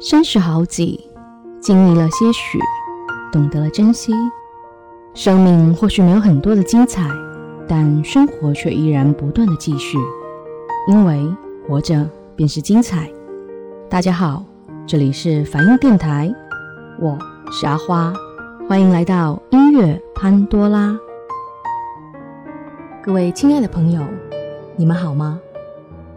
三十好几，经历了些许，懂得了珍惜。生命或许没有很多的精彩，但生活却依然不断的继续，因为活着便是精彩。大家好，这里是梵音电台，我是阿花，欢迎来到音乐潘多拉。各位亲爱的朋友，你们好吗？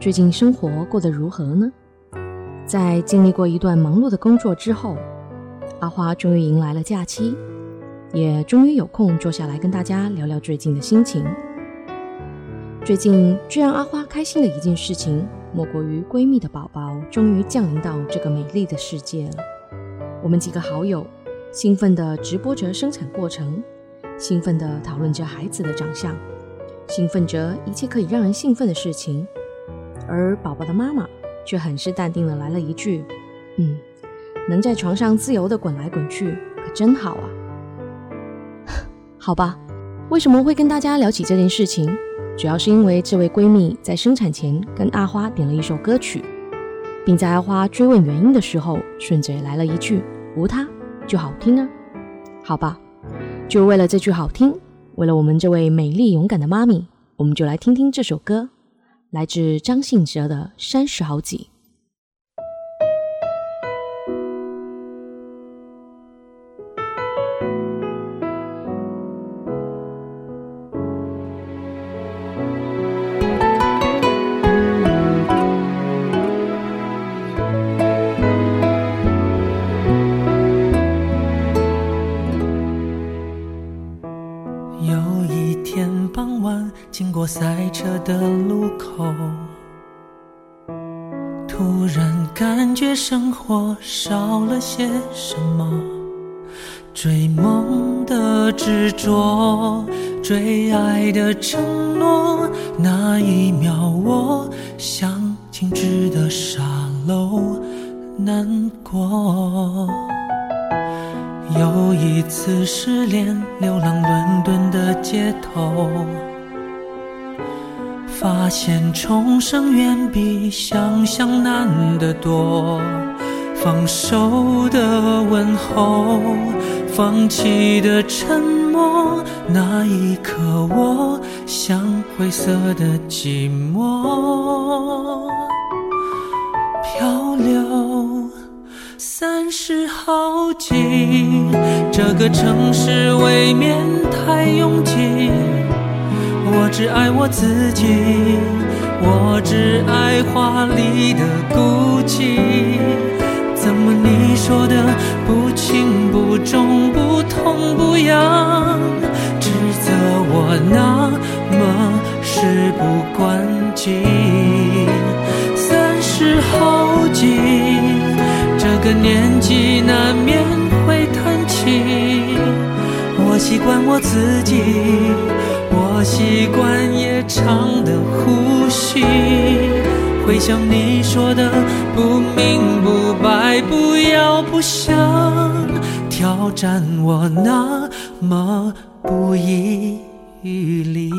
最近生活过得如何呢？在经历过一段忙碌的工作之后，阿花终于迎来了假期，也终于有空坐下来跟大家聊聊最近的心情。最近最让阿花开心的一件事情，莫过于闺蜜的宝宝终于降临到这个美丽的世界了。我们几个好友兴奋地直播着生产过程，兴奋地讨论着孩子的长相，兴奋着一切可以让人兴奋的事情，而宝宝的妈妈。却很是淡定的来了一句：“嗯，能在床上自由的滚来滚去，可真好啊。” 好吧，为什么会跟大家聊起这件事情？主要是因为这位闺蜜在生产前跟阿花点了一首歌曲，并在阿花追问原因的时候，顺嘴来了一句：“无他就好听啊。”好吧，就为了这句好听，为了我们这位美丽勇敢的妈咪，我们就来听听这首歌。来自张信哲的《三十好几》。车的路口，突然感觉生活少了些什么。追梦的执着，追爱的承诺，那一秒我像静止的沙漏，难过。有一次失恋，流浪伦敦的街头。发现重生远比想象难得多，放手的问候，放弃的沉默，那一刻我像灰色的寂寞，漂流三十好几，这个城市未免太拥挤。我只爱我自己，我只爱华丽的孤寂。怎么你说的不轻不重不痛不痒，指责我那么事不关己？三十好几，这个年纪难免会叹气。我习惯我自己。我习惯夜长的呼吸，回想你说的不明不白，不要不想挑战我那么不遗余力。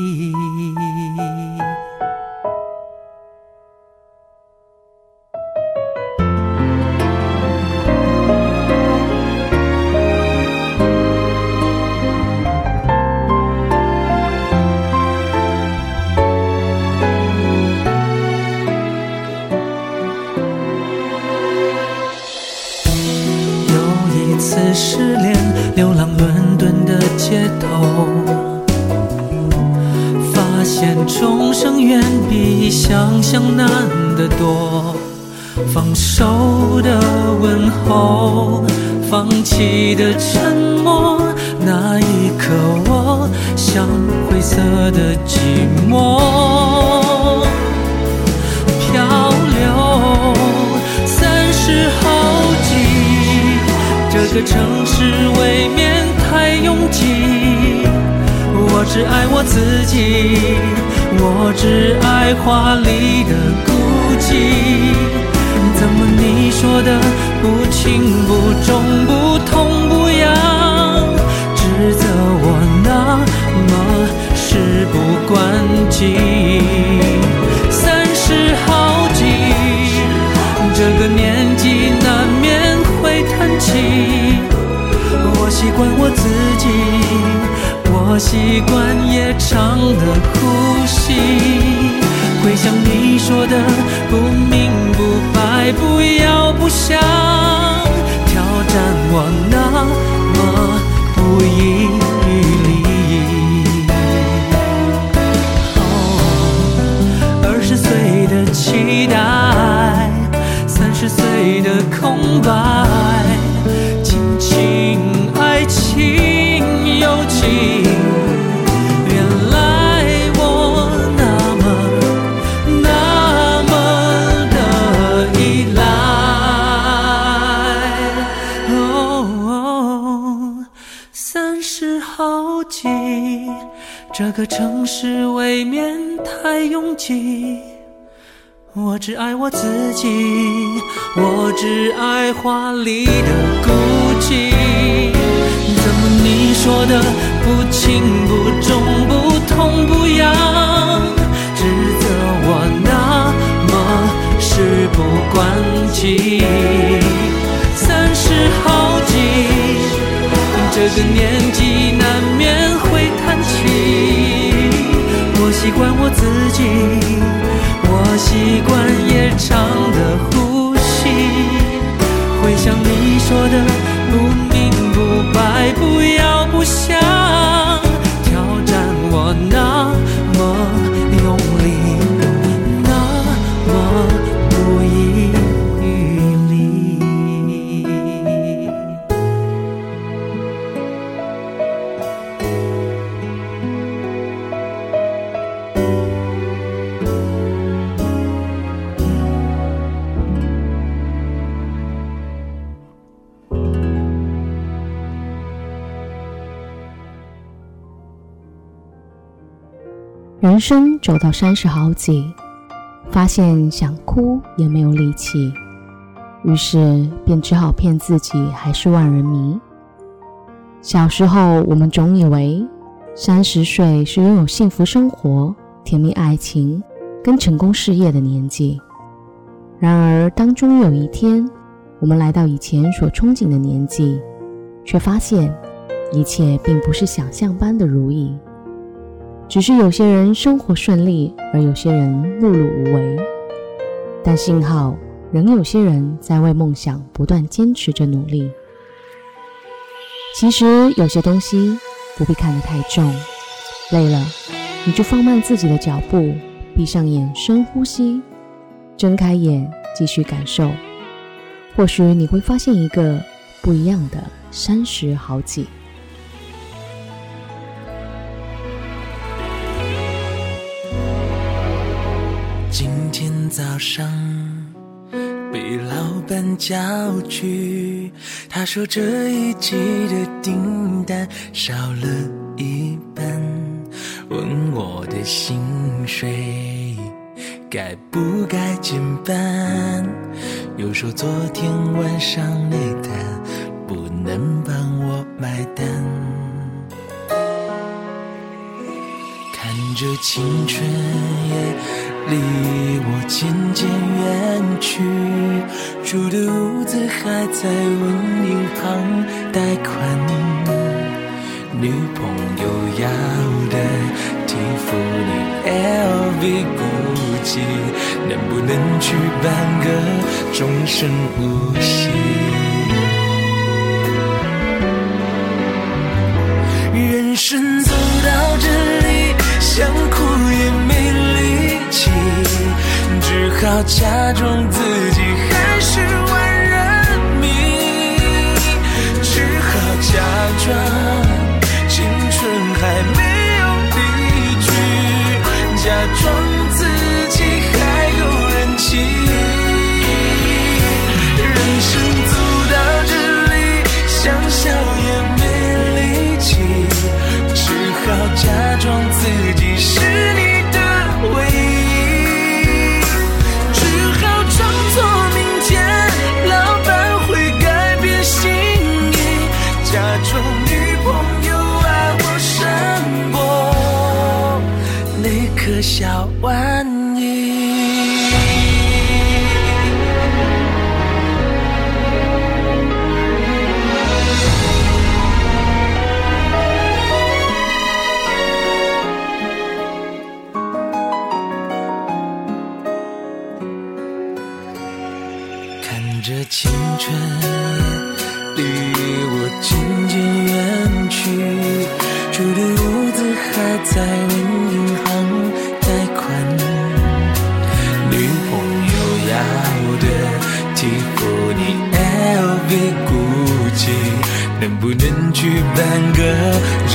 次失恋，流浪伦敦的街头，发现众生远比想象难得多。放手的问候，放弃的沉默，那一刻我像灰色的寂寞。漂流，三十号。个城市未免太拥挤，我只爱我自己。我只爱华丽的孤寂，怎么你说的不轻不重不痛不痒，指责我那么事不关己。习惯夜长的呼吸。回想你说的不明不白，不要这个城市未免太拥挤，我只爱我自己，我只爱华丽的孤寂。怎么你说的不轻不重不痛不痒，指责我那么事不关己？三十好几，这个年纪难免会我。习惯我自己，人生走到三十好几，发现想哭也没有力气，于是便只好骗自己还是万人迷。小时候，我们总以为三十岁是拥有幸福生活、甜蜜爱情跟成功事业的年纪。然而，当终于有一天，我们来到以前所憧憬的年纪，却发现一切并不是想象般的如意。只是有些人生活顺利，而有些人碌碌无为。但幸好，仍有些人在为梦想不断坚持着努力。其实有些东西不必看得太重，累了你就放慢自己的脚步，闭上眼深呼吸，睁开眼继续感受。或许你会发现一个不一样的三十好几。早上被老板叫去，他说这一季的订单少了一半，问我的薪水该不该减半，又说昨天晚上那单不能帮我买单，看着青春也。离我渐渐远去，住的屋子还在问银行贷款，女朋友要的蒂芙尼、LV、估计能不能去办个终身无息？人生走到这里，想哭好假装自己还是万人迷，只好假装青春还没有离去，假装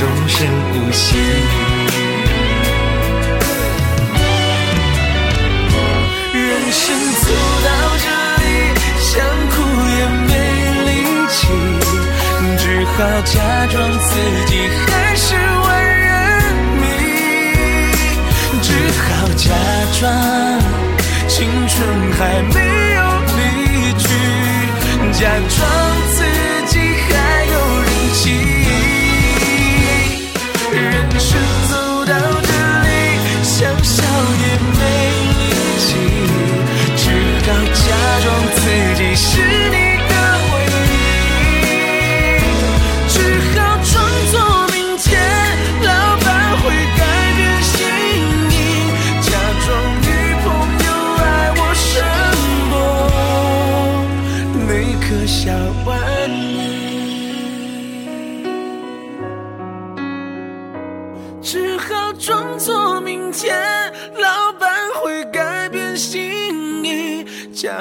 无声无息。人生走到这里想哭也没力气只好假装自己还是万人迷。只好假装青春还没有离去假装自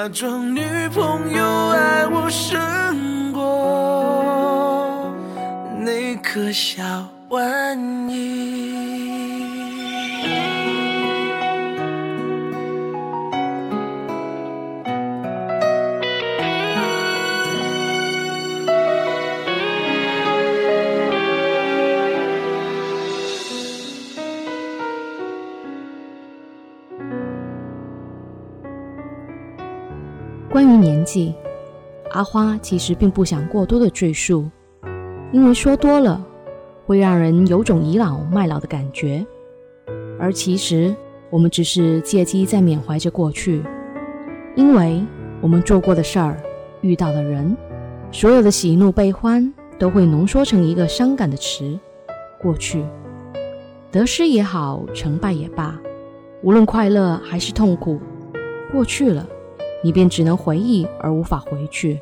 假装女朋友爱我胜过那颗小玩意。关于年纪，阿花其实并不想过多的赘述，因为说多了会让人有种倚老卖老的感觉。而其实我们只是借机在缅怀着过去，因为我们做过的事儿、遇到的人，所有的喜怒悲欢都会浓缩成一个伤感的词——过去。得失也好，成败也罢，无论快乐还是痛苦，过去了。你便只能回忆而无法回去，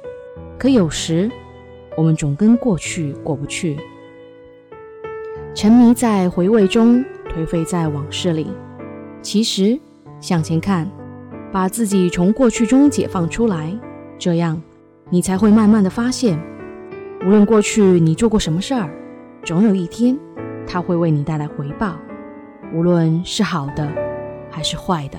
可有时我们总跟过去过不去，沉迷在回味中，颓废在往事里。其实向前看，把自己从过去中解放出来，这样你才会慢慢的发现，无论过去你做过什么事儿，总有一天它会为你带来回报，无论是好的还是坏的。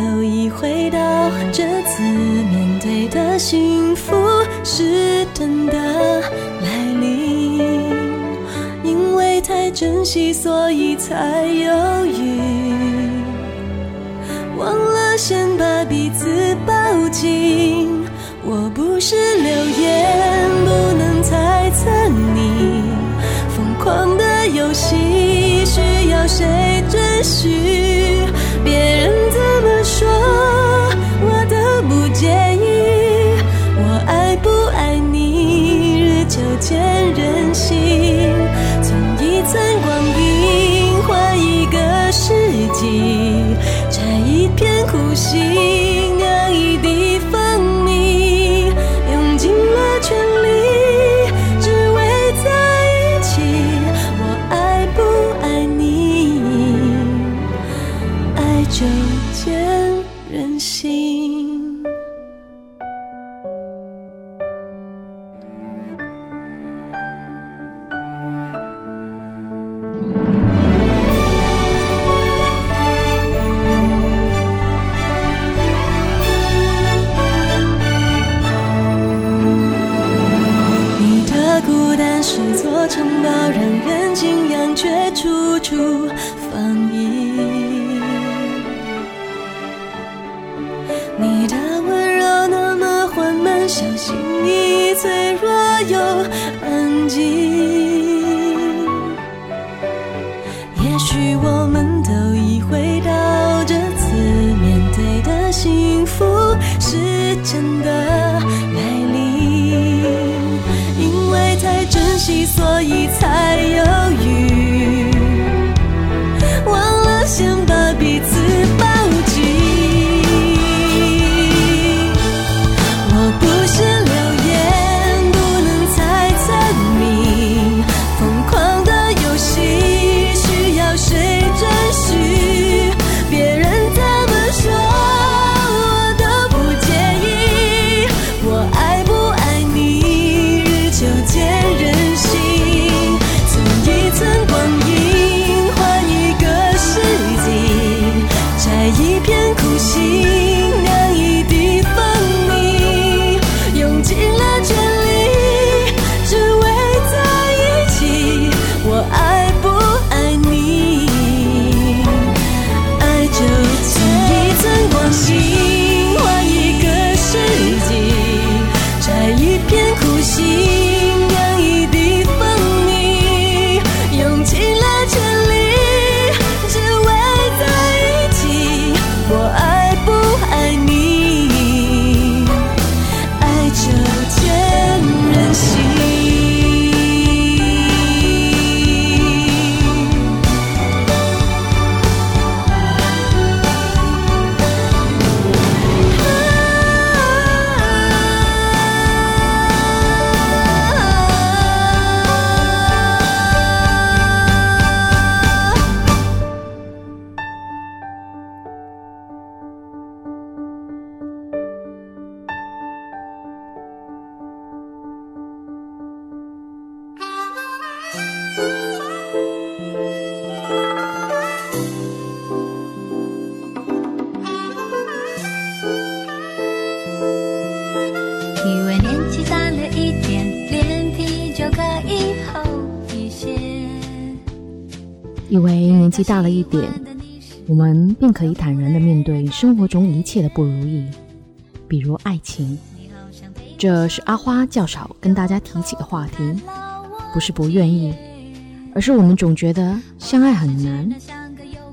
都已回到这次面对的幸福是真的来临，因为太珍惜，所以才犹豫，忘了先把彼此抱紧。我不是流言，不能猜测你疯狂的游戏，需要谁准许？真的来临，因为太珍惜，所以才大了一点，我们便可以坦然地面对生活中一切的不如意，比如爱情。这是阿花较少跟大家提起的话题，不是不愿意，而是我们总觉得相爱很难，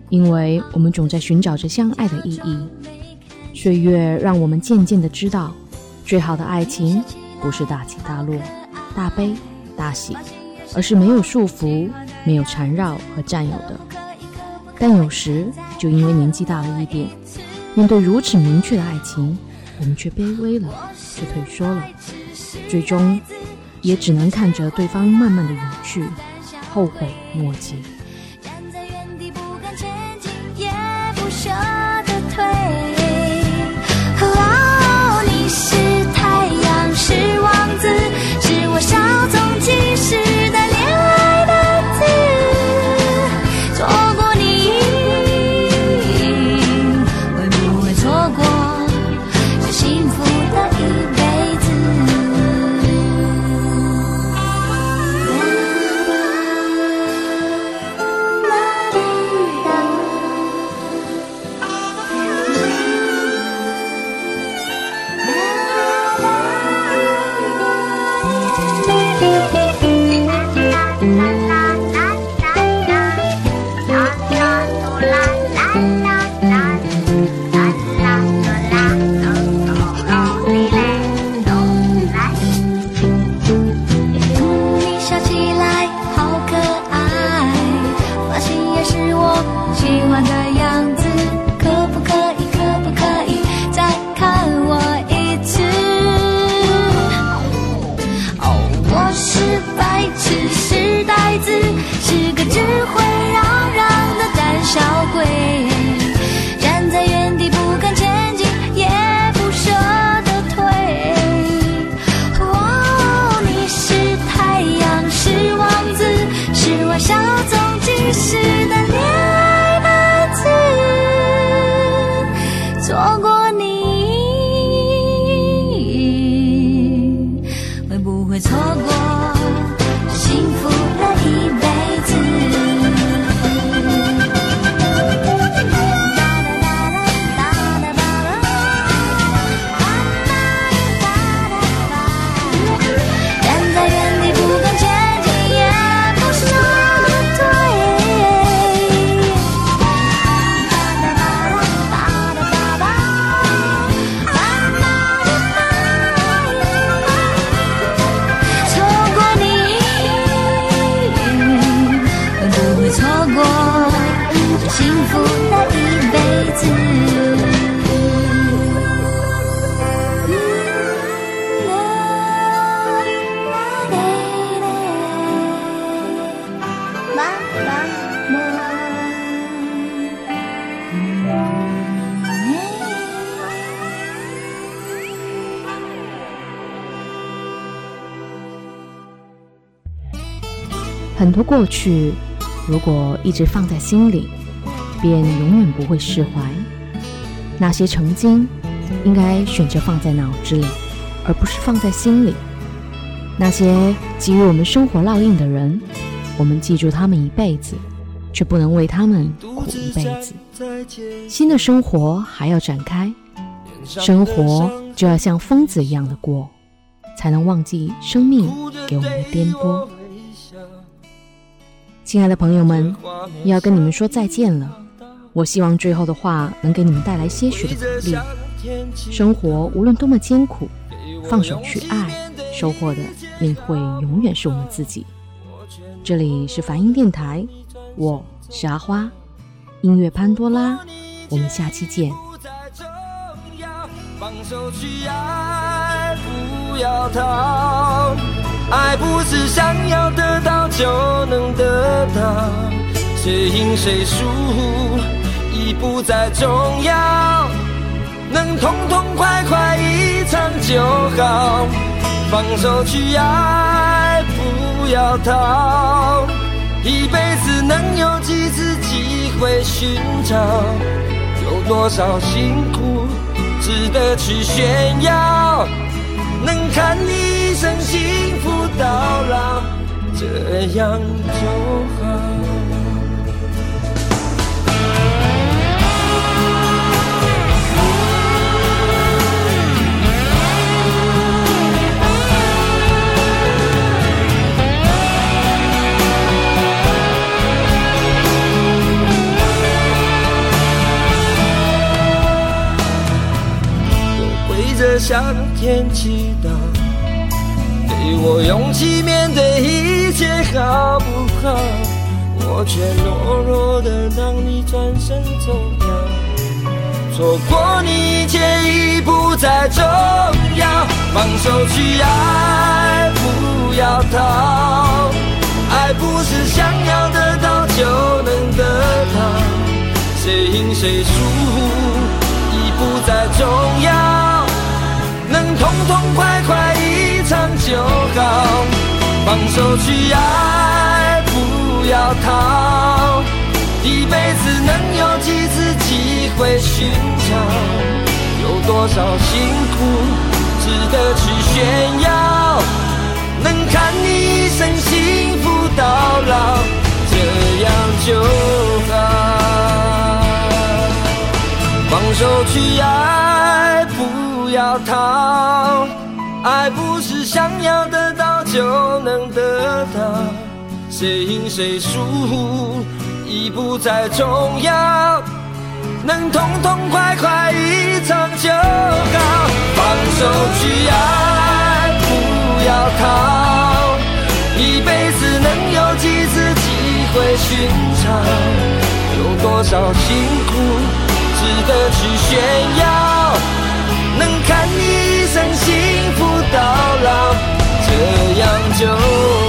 因为我们总在寻找着相爱的意义。岁月让我们渐渐地知道，最好的爱情不是大起大落、大悲大喜，而是没有束缚、没有缠绕和占有的。但有时，就因为年纪大了一点，面对如此明确的爱情，我们却卑微了，却退缩了，最终也只能看着对方慢慢的远去，后悔莫及。很多过去，如果一直放在心里，便永远不会释怀。那些曾经，应该选择放在脑子里，而不是放在心里。那些给予我们生活烙印的人，我们记住他们一辈子，却不能为他们苦一辈子。新的生活还要展开，生活就要像疯子一样的过，才能忘记生命给我们的颠簸。亲爱的朋友们，要跟你们说再见了。我希望最后的话能给你们带来些许的鼓励。生活无论多么艰苦，放手去爱，收获的也会永远是我们自己。这里是梵音电台，我是阿花，音乐潘多拉，我们下期见。放手去爱，不要逃。爱不是想要得到就能得到，谁赢谁输已不再重要，能痛痛快快一场就好。放手去爱，不要逃，一辈子能有几次机会寻找？有多少辛苦值得去炫耀？能看你。一生幸福到老，这样就好。我跪着向天祈祷。给我勇气面对一切，好不好？我却懦弱的让你转身走掉，错过你一切已不再重要。放手去爱，不要逃。爱不是想要得到就能得到，谁赢谁输已不再重要，放手去爱，不要逃。一辈子能有几次机会寻找？有多少辛苦值得去炫耀？能看你一生幸福到老，这样就好。放手去爱，不要逃。爱不是想要得到就能得到，谁赢谁输已不再重要，能痛痛快快一场就好。放手去爱，不要逃，一辈子能有几次机会寻找？有多少辛苦值得去炫耀？能看你一生幸。angel